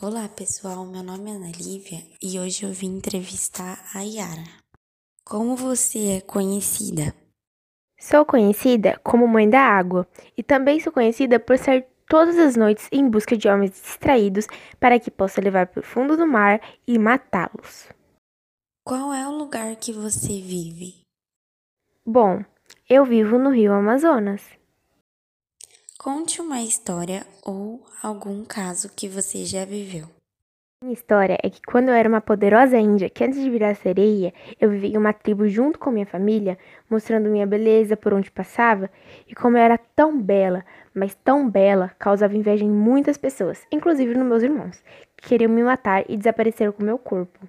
Olá pessoal, meu nome é Ana Lívia e hoje eu vim entrevistar a Yara. Como você é conhecida? Sou conhecida como Mãe da Água e também sou conhecida por sair todas as noites em busca de homens distraídos para que possa levar para o fundo do mar e matá-los. Qual é o lugar que você vive? Bom, eu vivo no Rio Amazonas. Conte uma história ou algum caso que você já viveu. Minha história é que quando eu era uma poderosa índia, que antes de virar sereia, eu vivia em uma tribo junto com minha família, mostrando minha beleza por onde passava, e como eu era tão bela, mas tão bela, causava inveja em muitas pessoas, inclusive nos meus irmãos, que queriam me matar e desaparecer com meu corpo.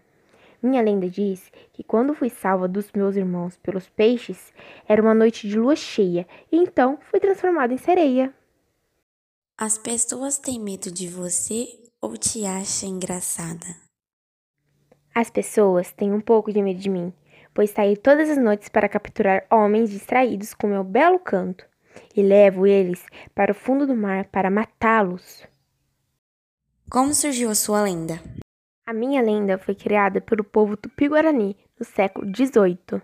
Minha lenda diz que quando fui salva dos meus irmãos pelos peixes, era uma noite de lua cheia, e então fui transformada em sereia. As pessoas têm medo de você ou te acham engraçada? As pessoas têm um pouco de medo de mim, pois saio todas as noites para capturar homens distraídos com meu belo canto e levo eles para o fundo do mar para matá-los. Como surgiu a sua lenda? A minha lenda foi criada pelo povo tupi-guarani no século XVIII.